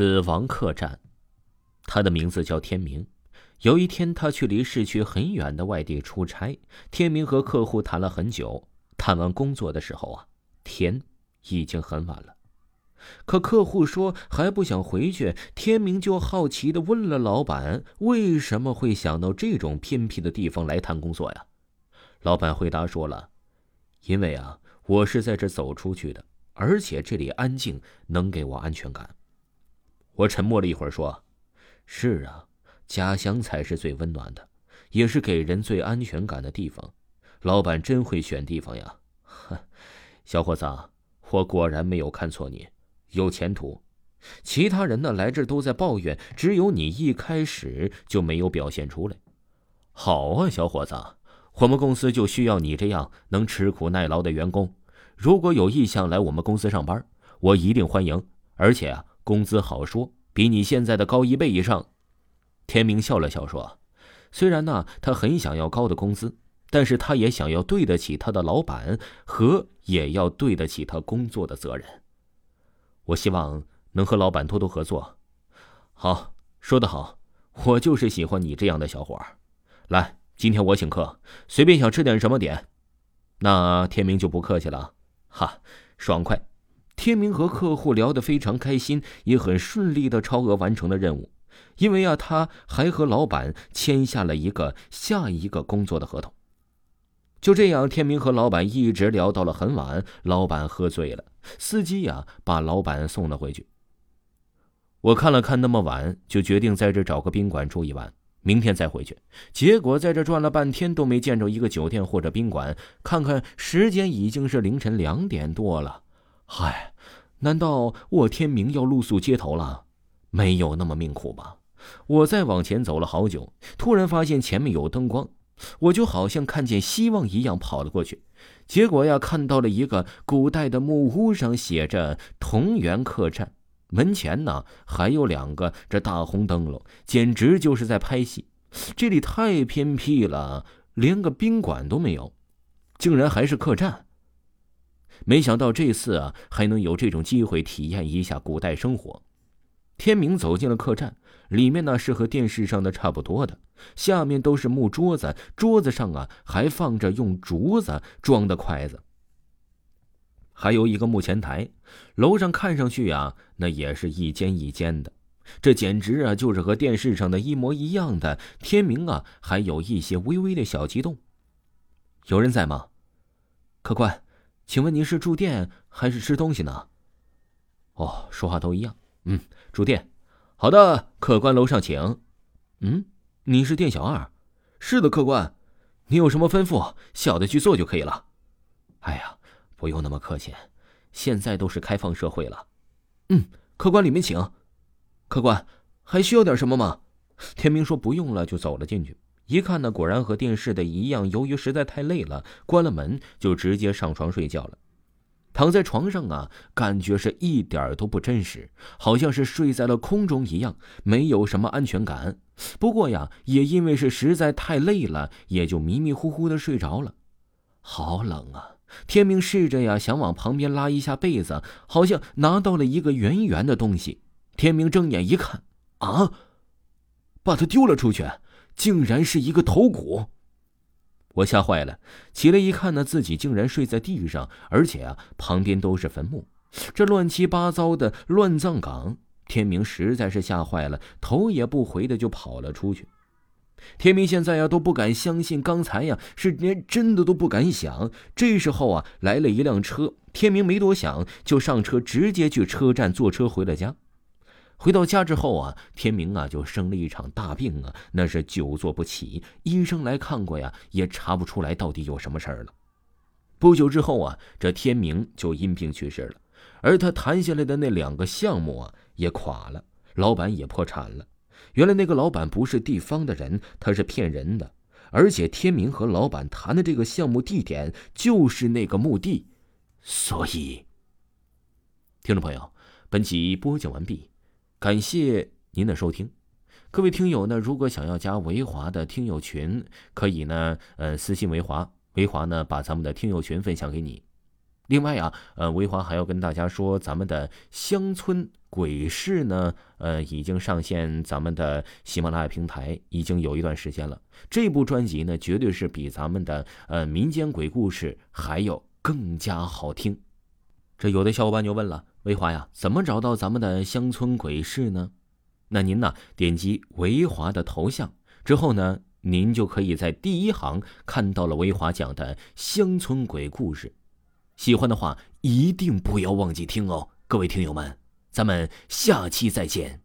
死亡客栈，他的名字叫天明。有一天，他去离市区很远的外地出差。天明和客户谈了很久，谈完工作的时候啊，天已经很晚了。可客户说还不想回去，天明就好奇的问了老板：“为什么会想到这种偏僻的地方来谈工作呀？”老板回答说了：“因为啊，我是在这走出去的，而且这里安静，能给我安全感。”我沉默了一会儿，说：“是啊，家乡才是最温暖的，也是给人最安全感的地方。老板真会选地方呀！”哼，小伙子，我果然没有看错你。有前途，其他人呢来这都在抱怨，只有你一开始就没有表现出来。好啊，小伙子，我们公司就需要你这样能吃苦耐劳的员工。如果有意向来我们公司上班，我一定欢迎，而且啊，工资好说，比你现在的高一倍以上。天明笑了笑说：“虽然呢，他很想要高的工资，但是他也想要对得起他的老板和也要对得起他工作的责任。”我希望能和老板多多合作。好，说得好，我就是喜欢你这样的小伙儿。来，今天我请客，随便想吃点什么点。那天明就不客气了，哈，爽快。天明和客户聊得非常开心，也很顺利的超额完成了任务。因为啊，他还和老板签下了一个下一个工作的合同。就这样，天明和老板一直聊到了很晚。老板喝醉了，司机呀把老板送了回去。我看了看那么晚，就决定在这找个宾馆住一晚，明天再回去。结果在这转了半天都没见着一个酒店或者宾馆。看看时间，已经是凌晨两点多了。嗨，难道沃天明要露宿街头了？没有那么命苦吧？我再往前走了好久，突然发现前面有灯光。我就好像看见希望一样跑了过去，结果呀，看到了一个古代的木屋，上写着“同源客栈”，门前呢还有两个这大红灯笼，简直就是在拍戏。这里太偏僻了，连个宾馆都没有，竟然还是客栈。没想到这次啊，还能有这种机会体验一下古代生活。天明走进了客栈。里面呢是和电视上的差不多的，下面都是木桌子，桌子上啊还放着用竹子装的筷子，还有一个木前台。楼上看上去啊，那也是一间一间的，这简直啊就是和电视上的一模一样的。天明啊，还有一些微微的小激动。有人在吗？客官，请问您是住店还是吃东西呢？哦，说话都一样。嗯，住店。好的，客官楼上请。嗯，你是店小二？是的，客官。你有什么吩咐，小的去做就可以了。哎呀，不用那么客气，现在都是开放社会了。嗯，客官里面请。客官还需要点什么吗？天明说不用了，就走了进去。一看呢，果然和电视的一样。由于实在太累了，关了门就直接上床睡觉了。躺在床上啊，感觉是一点都不真实，好像是睡在了空中一样，没有什么安全感。不过呀，也因为是实在太累了，也就迷迷糊糊的睡着了。好冷啊！天明试着呀想往旁边拉一下被子，好像拿到了一个圆圆的东西。天明睁眼一看，啊，把它丢了出去，竟然是一个头骨。我吓坏了，起来一看呢，自己竟然睡在地上，而且啊，旁边都是坟墓，这乱七八糟的乱葬岗。天明实在是吓坏了，头也不回的就跑了出去。天明现在呀都不敢相信，刚才呀是连真的都不敢想。这时候啊，来了一辆车，天明没多想，就上车，直接去车站坐车回了家。回到家之后啊，天明啊就生了一场大病啊，那是久坐不起。医生来看过呀，也查不出来到底有什么事儿了。不久之后啊，这天明就因病去世了，而他谈下来的那两个项目啊也垮了，老板也破产了。原来那个老板不是地方的人，他是骗人的，而且天明和老板谈的这个项目地点就是那个墓地，所以，听众朋友，本集播讲完毕。感谢您的收听，各位听友呢，如果想要加维华的听友群，可以呢，呃，私信维华，维华呢把咱们的听友群分享给你。另外啊，呃，维华还要跟大家说，咱们的乡村鬼事呢，呃，已经上线咱们的喜马拉雅平台，已经有一段时间了。这部专辑呢，绝对是比咱们的呃民间鬼故事还要更加好听。这有的小伙伴就问了，维华呀，怎么找到咱们的乡村鬼市呢？那您呢，点击维华的头像之后呢，您就可以在第一行看到了维华讲的乡村鬼故事。喜欢的话，一定不要忘记听哦，各位听友们，咱们下期再见。